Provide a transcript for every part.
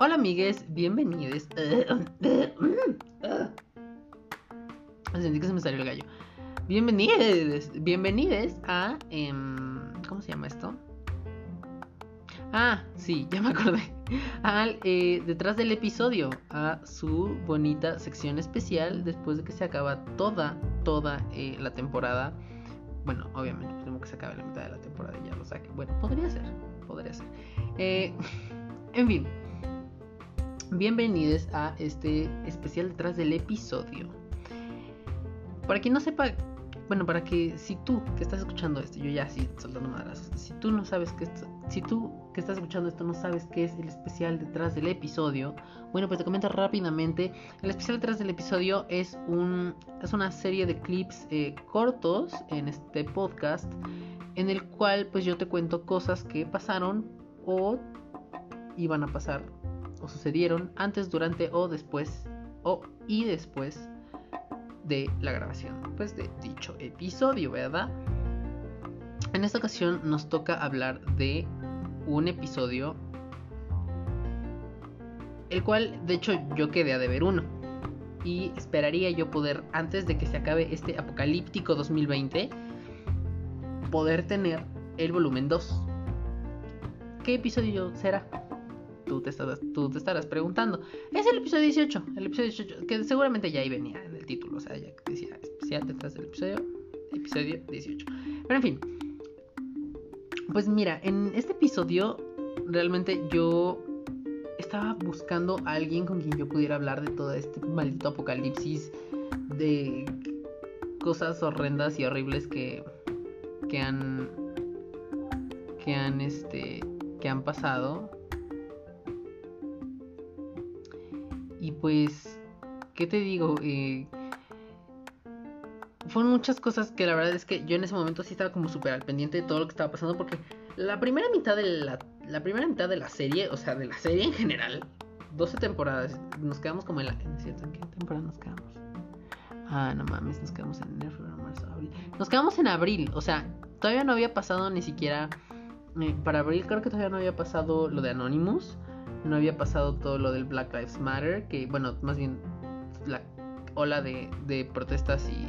Hola amigues, bienvenidos. Sentí que se me salió el gallo. Bienvenidos, bienvenidos a... em, ¿Cómo se llama esto? Ah, sí, ya me acordé. Al, eh, detrás del episodio, a su bonita sección especial después de que se acaba toda, toda eh, la temporada. Bueno, obviamente, tenemos que se acabe la mitad de la temporada y ya lo saque. Bueno, podría ser, podría ser. Eh, en fin, bienvenidos a este especial detrás del episodio. Para quien no sepa, bueno, para que si tú que estás escuchando esto, yo ya así soltando madrazos, si tú no sabes que esto, si tú que estás escuchando esto no sabes qué es el especial detrás del episodio, bueno, pues te comento rápidamente. El especial detrás del episodio es un es una serie de clips eh, cortos en este podcast en el cual pues yo te cuento cosas que pasaron o iban a pasar o sucedieron antes, durante o después o y después de la grabación pues de dicho episodio, ¿verdad? En esta ocasión nos toca hablar de un episodio el cual de hecho yo quedé a deber uno y esperaría yo poder antes de que se acabe este apocalíptico 2020 poder tener el volumen 2. ¿Qué episodio será? Tú te, estarás, preguntando. Es el episodio 18, el episodio 18, que seguramente ya ahí venía en el título, o sea, ya decía especial detrás del episodio, episodio 18. Pero en fin, pues mira, en este episodio realmente yo estaba buscando a alguien con quien yo pudiera hablar de todo este maldito apocalipsis, de cosas horrendas y horribles que, que han, que han, este, que han pasado. Pues, ¿qué te digo? Eh, fueron muchas cosas que la verdad es que yo en ese momento sí estaba como súper al pendiente de todo lo que estaba pasando porque la primera mitad de la, la primera mitad de la serie, o sea, de la serie en general, 12 temporadas, nos quedamos como en la... ¿En cierto? ¿En qué temporada nos quedamos? Ah, no mames, nos quedamos en enero, febrero, marzo, abril. Nos quedamos en abril, o sea, todavía no había pasado ni siquiera... eh, para abril creo que todavía no había pasado lo de Anonymous, no había pasado todo lo del Black Lives Matter, que bueno, más bien la ola de, protestas y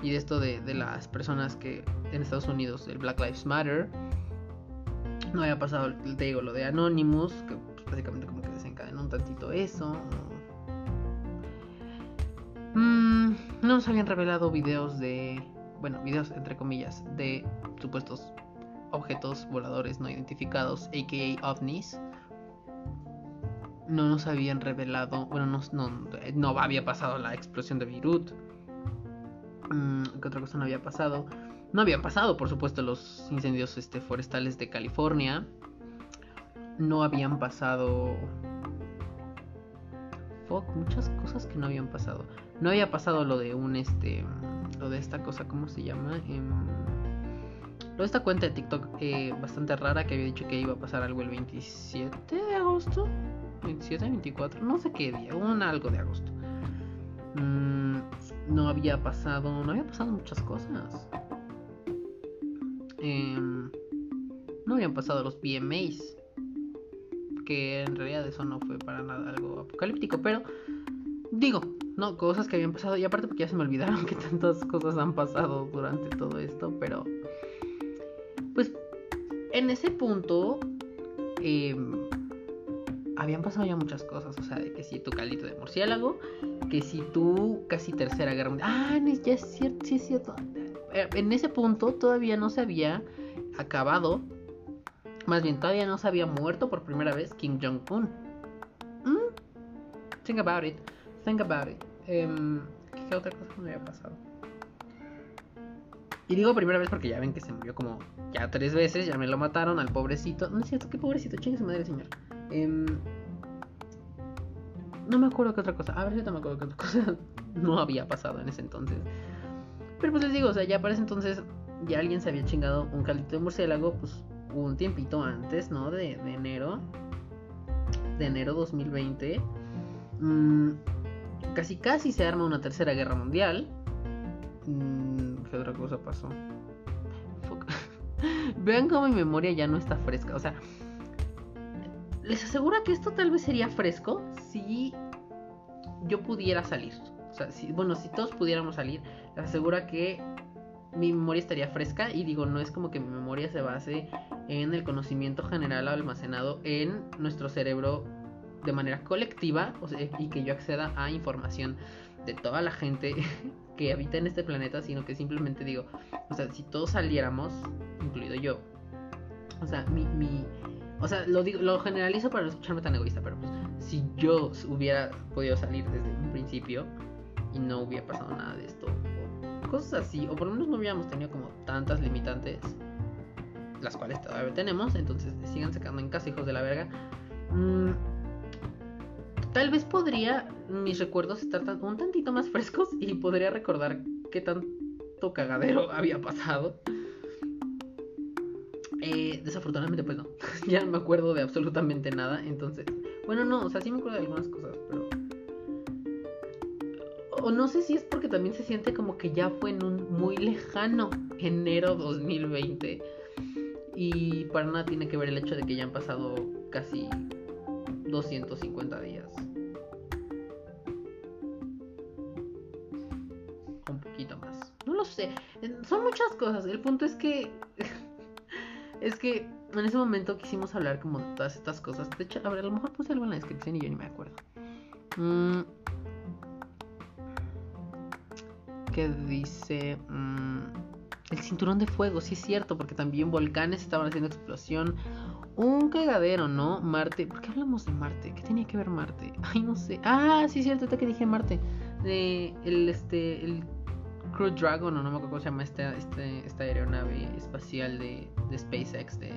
y de esto de, de, las personas que en Estados Unidos, el Black Lives Matter, no había pasado, te digo, lo de Anonymous, que pues, básicamente como que desencadenó un tantito eso. Mm, no nos habían revelado videos de, bueno, videos entre comillas, de supuestos objetos voladores no identificados, aka ovnis. No nos habían revelado, bueno, no, no, no había pasado la explosión de Beirut ¿Qué otra cosa no había pasado? No habían pasado, por supuesto, los incendios este, forestales de California. No habían pasado. Fuck, muchas cosas que no habían pasado. No había pasado lo de un este. Lo de esta cosa, ¿cómo se llama? Eh, lo de esta cuenta de TikTok eh, bastante rara que había dicho que iba a pasar algo el 27 de agosto. 27, 24, no sé qué día, un algo de agosto. Mm, no había pasado, no había pasado muchas cosas. Eh, no habían pasado los PMAs, que en realidad eso no fue para nada algo apocalíptico, pero digo, no, cosas que habían pasado, y aparte porque ya se me olvidaron que tantas cosas han pasado durante todo esto, pero pues en ese punto eh, habían pasado ya muchas cosas, o sea, de que si tu caldito de murciélago, que si tú casi tercera guerra mundial, ah, ya es cierto, sí es cierto. En ese punto todavía no se había acabado, más bien todavía no se había muerto por primera vez Kim Jong-un. ¿Mm? Think about it, think about it. Um, ¿Qué otra cosa me había pasado? Y digo primera vez porque ya ven que se murió como ya tres veces, ya me lo mataron al pobrecito. No es cierto, qué pobrecito, chingue su madre, señor. Um, no me acuerdo qué otra cosa. A ver si no me acuerdo qué otra cosa no había pasado en ese entonces. Pero pues les digo, o sea, ya para ese entonces ya alguien se había chingado un caldito de murciélago, pues un tiempito antes, ¿no? De, de enero. De enero 2020. Mm, casi casi se arma una tercera guerra mundial. Mm, ¿Qué otra cosa pasó? Vean cómo mi memoria ya no está fresca. O sea, les aseguro que esto tal vez sería fresco si yo pudiera salir. O sea, si, bueno, si todos pudiéramos salir, les aseguro que mi memoria estaría fresca y digo, no es como que mi memoria se base en el conocimiento general almacenado en nuestro cerebro de manera colectiva y que yo acceda a información de toda la gente que habita en este planeta, sino que simplemente digo, o sea, si todos saliéramos, incluido yo, o sea, mi, mi o sea, lo digo, lo generalizo para no escucharme tan egoísta, pero pues si yo hubiera podido salir desde un principio y no hubiera pasado nada de esto, cosas así, o por lo menos no hubiéramos tenido como tantas limitantes, las cuales todavía tenemos, entonces sigan sacando en casa, hijos de la verga. Mm, tal vez podría mis recuerdos estar un tantito más frescos y podría recordar qué tanto cagadero había pasado. Eh, desafortunadamente, pues no. ya no me acuerdo de absolutamente nada. Entonces, bueno, no, o sea, sí me acuerdo de algunas cosas, pero o no sé si es porque también se siente como que ya fue en un muy lejano enero 2020. Y para nada tiene que ver el hecho de que ya han pasado casi 250 días. Un poquito más. No lo sé. Son muchas cosas. El punto es que... es que en ese momento quisimos hablar como de todas estas cosas. De hecho, a lo mejor puse algo en la descripción y yo ni me acuerdo. Mmm que dice mm, el cinturón de fuego, sí es cierto, porque también volcanes estaban haciendo explosión. Un cagadero, ¿no? Marte. ¿Por qué hablamos de Marte? ¿Qué tenía que ver Marte? Ay, no sé. Ah, sí es cierto, que dije Marte. De el este el Crew Dragon, o no me acuerdo cómo se llama esta, este, esta aeronave espacial de, de SpaceX de,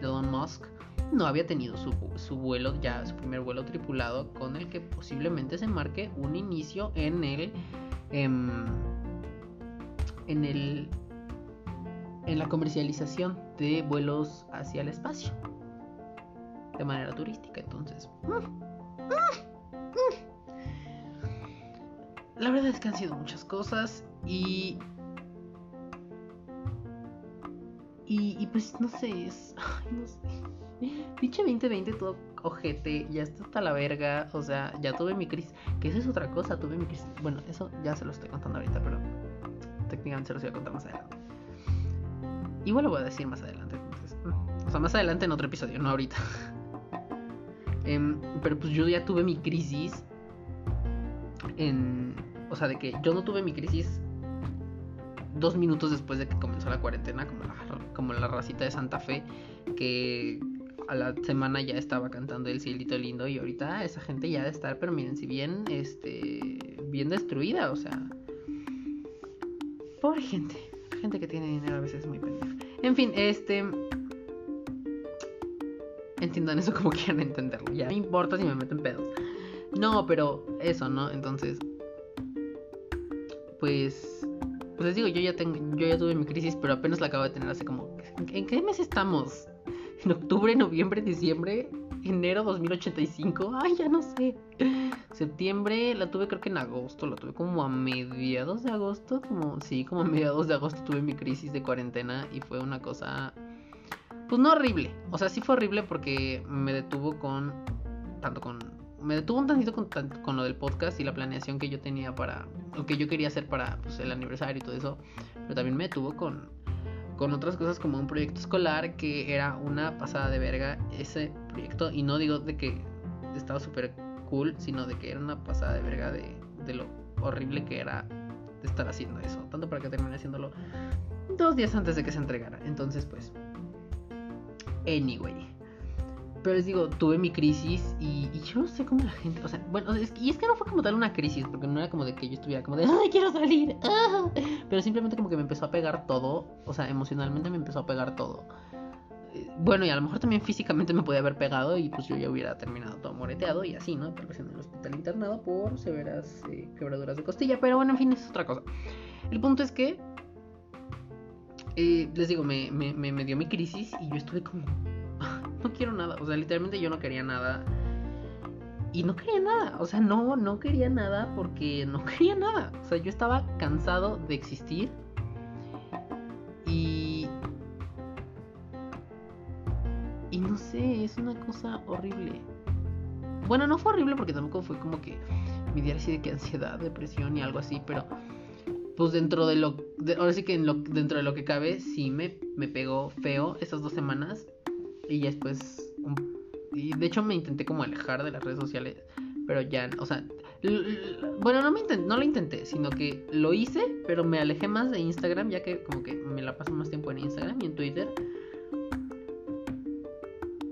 Elon Musk no había tenido su, su, vuelo, ya su primer vuelo tripulado, con el que posiblemente se marque un inicio en el en, el en la comercialización de vuelos hacia el espacio. De manera turística entonces. La verdad es que han sido muchas cosas y y, pues no sé es no sé Pinche 2020 todo ojete, ya está hasta la verga, o sea, ya tuve mi crisis, que eso es otra cosa, tuve mi crisis, bueno, eso ya se lo estoy contando ahorita, pero técnicamente se lo voy a contar más adelante. Igual lo voy a decir más adelante, mm, o sea, más adelante en otro episodio, no ahorita. Em, pero pues yo ya tuve mi crisis en, o sea, de que yo no tuve mi crisis dos minutos después de que comenzó la cuarentena, como la, como la racita de Santa Fe, que a la semana ya estaba cantando el cielito lindo y ahorita esa gente ya de estar, pero miren, si bien, este, bien destruida, o sea, pobre gente, gente que tiene dinero a veces es muy pendeja. En fin, este, entiendan eso como quieran entenderlo, ya, no importa si me meten pedos. No, pero eso, ¿no? Entonces, pues, pues les digo, yo ya tengo, yo ya tuve mi crisis, pero apenas la acabo de tener hace como, ¿en qué mes estamos? en octubre, noviembre, diciembre, enero 2085, ay, ya no sé. Septiembre la tuve creo que en agosto, la tuve como a mediados de agosto, como sí, como a mediados de agosto tuve mi crisis de cuarentena y fue una cosa pues no horrible, o sea, sí fue horrible porque me detuvo con tanto con me detuvo un tantito con, con lo del podcast y la planeación que yo tenía para lo que yo quería hacer para pues, el aniversario y todo eso, pero también me detuvo con con otras cosas como un proyecto escolar que era una pasada de verga ese proyecto y no digo de que estaba súper cool, sino de que era una pasada de verga de, de lo horrible que era estar haciendo eso, tanto para que termine haciéndolo dos días antes de que se entregara. Entonces, pues, anyway. Pero les digo, tuve mi crisis y, yo no sé cómo la gente, o sea, bueno, y es que no fue como tal una crisis, porque no era como de que yo estuviera como de, ay, quiero salir, ah". pero simplemente como que me empezó a pegar todo, o sea, emocionalmente me empezó a pegar todo. Eh, bueno, y a lo mejor también físicamente me podía haber pegado y pues yo ya hubiera terminado todo moreteado y así, ¿no? Vez en el hospital internado por severas eh, quebraduras de costilla, pero bueno, en fin, es otra cosa. El punto es que, eh, les digo, me, me, me dio mi crisis y yo estuve como no quiero nada. O sea, literalmente yo no quería nada. Y no quería nada. O sea, no, no quería nada porque no quería nada. O sea, yo estaba cansado de existir. Y... Y no sé, es una cosa horrible. Bueno, no fue horrible porque tampoco fue como que mi día así de que ansiedad, depresión y algo así, pero pues dentro de lo, ahora sí que en lo, dentro de lo que cabe, sí me, me pegó feo esas dos semanas y después, y de hecho me intenté como alejar de las redes sociales, pero ya, o sea, bueno, no, me no lo intenté, sino que lo hice, pero me alejé más de Instagram, ya que como que me la paso más tiempo en Instagram y en Twitter.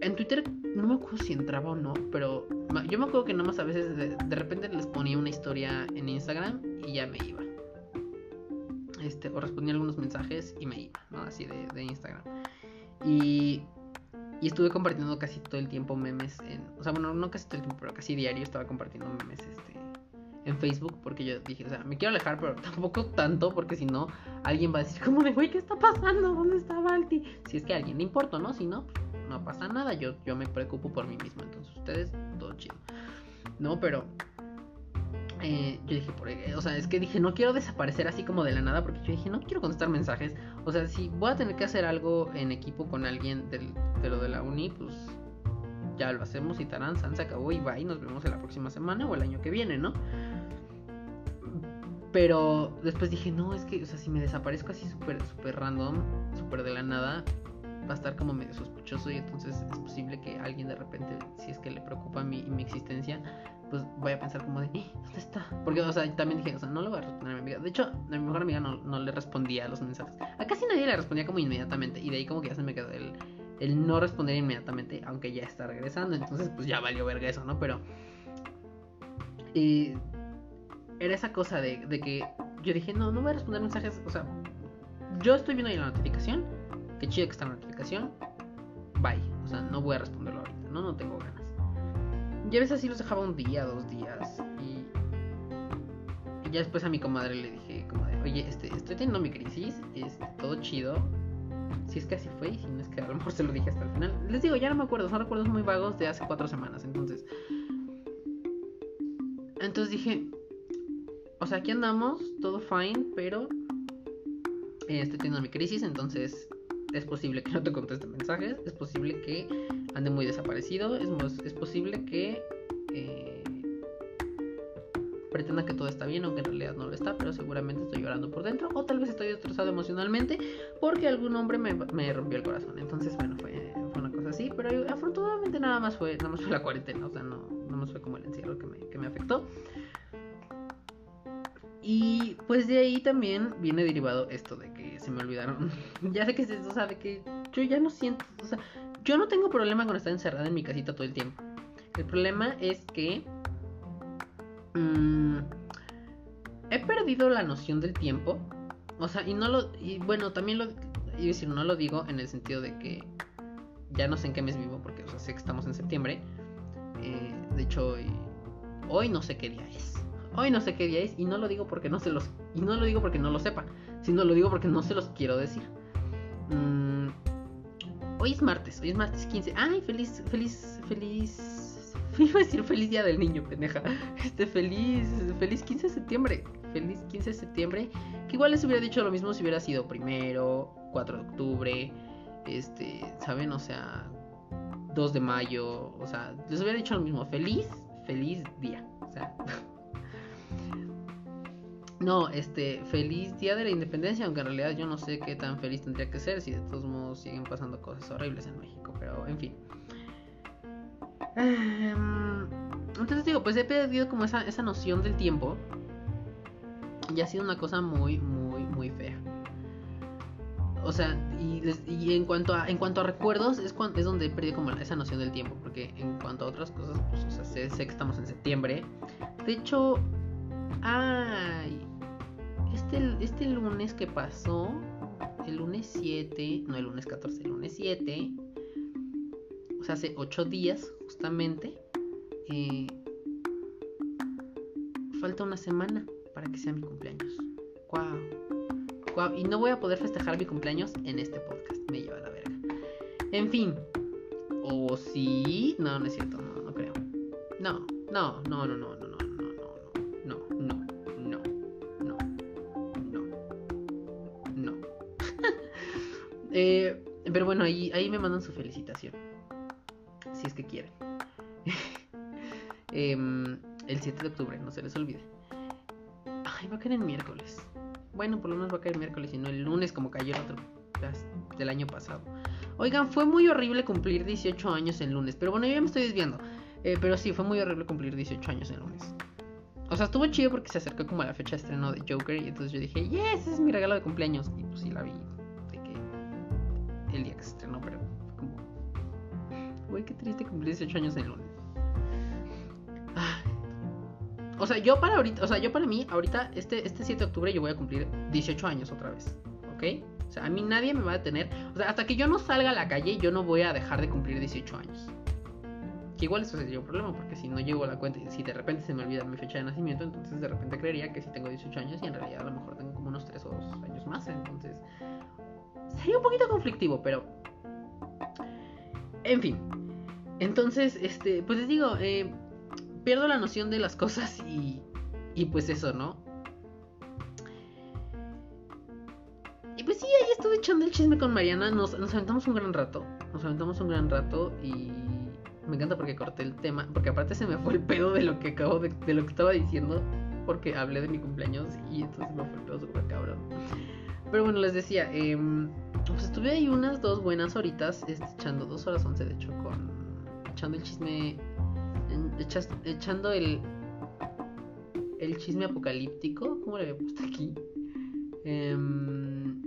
En Twitter no me acuerdo si entraba o no, pero yo me acuerdo que nomás a veces de, repente les ponía una historia en Instagram y ya me iba. Este, o respondía algunos mensajes y me iba, ¿no? Así de, de Instagram. Y estuve compartiendo casi todo el tiempo memes en. O sea, bueno, no casi todo el tiempo, pero casi diario estaba compartiendo memes este, en Facebook. Porque yo dije, o sea, me quiero alejar, pero tampoco tanto, porque si no, alguien va a decir, como de, güey, ¿qué está pasando? ¿Dónde está Balti? Si es que a alguien le importa, ¿no? Si no, no pasa nada. Yo, yo me preocupo por mí mismo. Entonces, ustedes, todo chido. No, pero eh, yo dije, por, o sea, es que dije, no quiero desaparecer así como de la nada, porque yo dije, no quiero contestar mensajes. O sea, si voy a tener que hacer algo en equipo con alguien del, de lo de la uni, pues ya lo hacemos y tarán, se acabó y y nos vemos en la próxima semana o el año que viene, ¿no? Pero después dije, no, es que, o sea, si me desaparezco así súper, súper random, súper de la nada, va a estar como medio sospechoso y entonces es posible que alguien de repente, si es que le preocupa mi, mi existencia, pues voy a pensar como de, eh, ¿dónde está? Porque, o sea, también dije, o sea, no le voy a responder a mi amiga. De hecho, a mi mejor amiga no, no le respondía a los mensajes. A casi nadie le respondía como inmediatamente. Y de ahí como que ya se me quedó el, el no responder inmediatamente, aunque ya está regresando. Entonces, pues ya valió verga eso, ¿no? Pero... Y era esa cosa de, de que yo dije, no, no voy a responder mensajes. O sea, yo estoy viendo ahí la notificación. Qué chido que está la notificación. Bye. O sea, no voy a responderlo ahorita, ¿no? No tengo ganas. Y a veces así los dejaba un día, dos días. Y, ya después a mi comadre le dije, como oye, este, estoy teniendo mi crisis, es todo chido. Si es que así fue, y si no es que a lo mejor se lo dije hasta el final. Les digo, ya no me acuerdo, son recuerdos muy vagos de hace cuatro semanas. Entonces, entonces dije, o sea, aquí andamos, todo fine, pero eh, estoy teniendo mi crisis, entonces es posible que no te conteste mensajes, es posible que ande muy desaparecido, es, es posible que eh, pretenda que todo está bien, aunque en realidad no lo está, pero seguramente estoy llorando por dentro, o tal vez estoy destrozado emocionalmente porque algún hombre me, rompió el corazón. Entonces, bueno, fue, una cosa así, pero afortunadamente nada más fue, nada más fue la cuarentena, o sea, no, nada más fue como el encierro que me, que me afectó. Y pues de ahí también viene derivado esto de que se me olvidaron. ya sé que es eso, o sea, de que yo ya no siento, o sea, yo no tengo problema con estar encerrada en mi casita todo el tiempo. El problema es que mmm, he perdido la noción del tiempo. O sea, y no lo, y bueno, también lo, y decir, no lo digo en el sentido de que ya no sé en qué mes vivo, porque sé que estamos en septiembre. Eh, de hecho, hoy, hoy no sé qué día es. Hoy no sé qué día es y no lo digo porque no se los y no lo digo porque no lo sepa, sino lo digo porque no se los quiero decir. Mm, hoy es martes, hoy es martes 15. Ay, feliz feliz feliz iba a decir feliz día del niño, pendeja. Este feliz feliz 15 de septiembre. Feliz 15 de septiembre. Que igual les hubiera dicho lo mismo si hubiera sido primero, 4 de octubre, este, ¿saben? O sea, 2 de mayo, o sea, les hubiera dicho lo mismo, feliz, feliz día. O sea, No, este, feliz día de la independencia, aunque en realidad yo no sé qué tan feliz tendría que ser si de todos modos siguen pasando cosas horribles en México, pero en fin. Em, entonces digo, pues he perdido como esa, esa noción del tiempo y ha sido una cosa muy, muy, muy fea. O sea, y, en cuanto a en cuanto a recuerdos es cuando, es donde he perdido como esa noción del tiempo, porque en cuanto a otras cosas, pues o sea, sé, sé que estamos en septiembre. De hecho, ay, este, este lunes que pasó, el lunes 7, no el lunes 14, el lunes 7, o sea, hace 8 días justamente, eh, falta una semana para que sea mi cumpleaños. Wow. Y no voy a poder festejar mi cumpleaños en este podcast. Me lleva la verga. En fin. O sí. No, no es cierto. No, no creo. No, no, no, no, no, Eh, pero bueno, ahí, ahí me mandan su felicitación. si es que quieren. Em, el 7 de octubre, no se les olvide. Ay, va a caer en miércoles. Bueno, por lo menos va a caer miércoles y no el lunes como cayó el otro del año pasado. Oigan, fue muy horrible cumplir 18 años en lunes. Pero bueno, yo ya me estoy desviando. Eh, pero sí, fue muy horrible cumplir 18 años en lunes. O sea, estuvo chido porque se acercó como a la fecha de estreno de Joker. Y entonces yo dije, yes, ese es mi regalo de cumpleaños. Y pues sí la vi. El día que se estrenó, pero como. Güey, qué triste cumplir 18 años en lunes. O sea, yo para ahorita, o sea, yo para mí, ahorita, este, este 7 de octubre yo voy a cumplir 18 años otra vez. ¿Ok? O sea, a mí nadie me va a detener. O sea, hasta que yo no salga a la calle, yo no voy a dejar de cumplir 18 años. Que igual eso sería un problema, porque si no llego a la cuenta si de repente se me olvida mi fecha de nacimiento, entonces de repente creería que sí tengo 18 años y en realidad a lo mejor tengo como unos 3 o 2 años más. Entonces, sería un poquito conflictivo, pero. En fin. Entonces, este, pues les digo, eh, pierdo la noción de las cosas y, y pues eso, ¿no? Y pues sí, ahí estuve echando el chisme con Mariana, nos, nos aventamos un gran rato, nos aventamos un gran rato y me encanta porque corté el tema, porque aparte se me fue el pedo de lo que acabo de, de lo que estaba diciendo, porque hablé de mi cumpleaños y entonces me fue el pedo súper cabrón. Pero bueno, les decía, eh, pues estuve ahí unas dos buenas horitas, este, echando dos horas once de hecho, con echando el chisme echando el el chisme apocalíptico, ¿cómo le había puesto aquí? Em,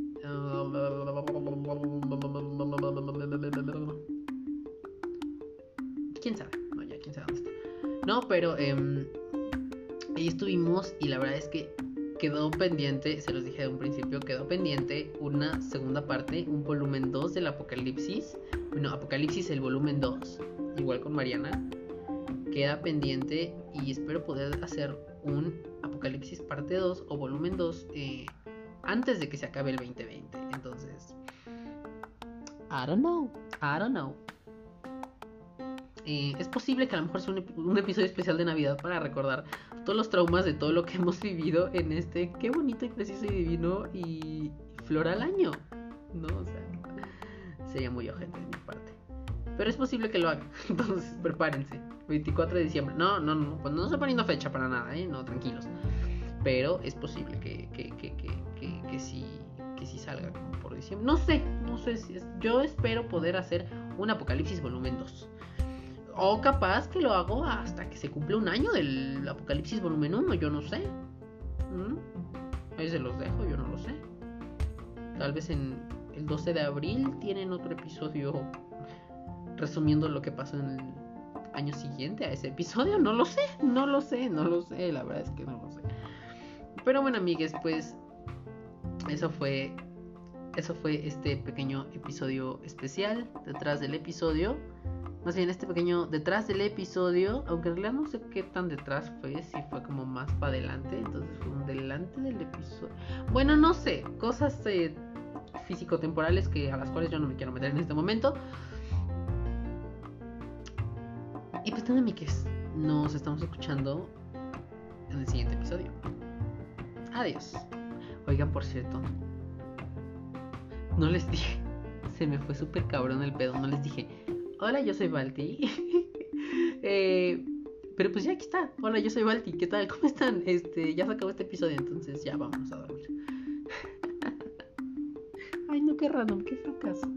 ¿Quién sabe? No, ya, quién sabe dónde está. No, pero eh, ahí estuvimos y la verdad es que quedó pendiente, se los dije de un principio, quedó pendiente una segunda parte, un volumen 2 del Apocalipsis. Bueno, Apocalipsis el volumen 2, igual con Mariana queda pendiente y espero poder hacer un Apocalipsis parte 2 o volumen 2 eh, antes de que se acabe el 2020. Entonces, I don't know, I don't know. Eh, es posible que a lo mejor sea un, episodio especial de Navidad para recordar todos los traumas de todo lo que hemos vivido en este qué bonito y preciso y divino y floral año. No, o sea, sería muy ojete de mi parte. Pero es posible que lo haga. Entonces, prepárense. 24 de diciembre. No, no, no. Pues no estoy poniendo fecha para nada, ¿eh? No, tranquilos. Pero es posible que, que, sí, que sí salga por diciembre. No sé, no sé si es. Yo espero poder hacer un Apocalipsis volumen 2. O capaz que lo hago hasta que se cumple un año del Apocalipsis volumen 1, yo no sé. ¿Mm? Ahí se los dejo, yo no lo sé. Tal vez en el 12 de abril tienen otro episodio resumiendo lo que pasó en el año siguiente a ese episodio. No lo sé, no lo sé, no lo sé, la verdad es que no lo sé. Pero bueno, amigues, pues eso fue eso fue este pequeño episodio especial detrás del episodio. Más bien este pequeño detrás del episodio, aunque en realidad no sé qué tan detrás fue, si fue como más para adelante, entonces fue un delante del episodio. Bueno, no sé, cosas eh, físico-temporales que a las cuales yo no me quiero meter en este momento. Y pues nada, amigues, nos estamos escuchando en el siguiente episodio. Adiós. Oigan, por cierto, no les dije, se me fue súper cabrón el pedo, no les dije, hola, yo soy Balti. eh, pero pues ya aquí está, hola, yo soy Balti, ¿qué tal? ¿Cómo están? Este, ya se acabó este episodio, entonces ya vamos a dormir. Ay, no, qué random, qué fracaso.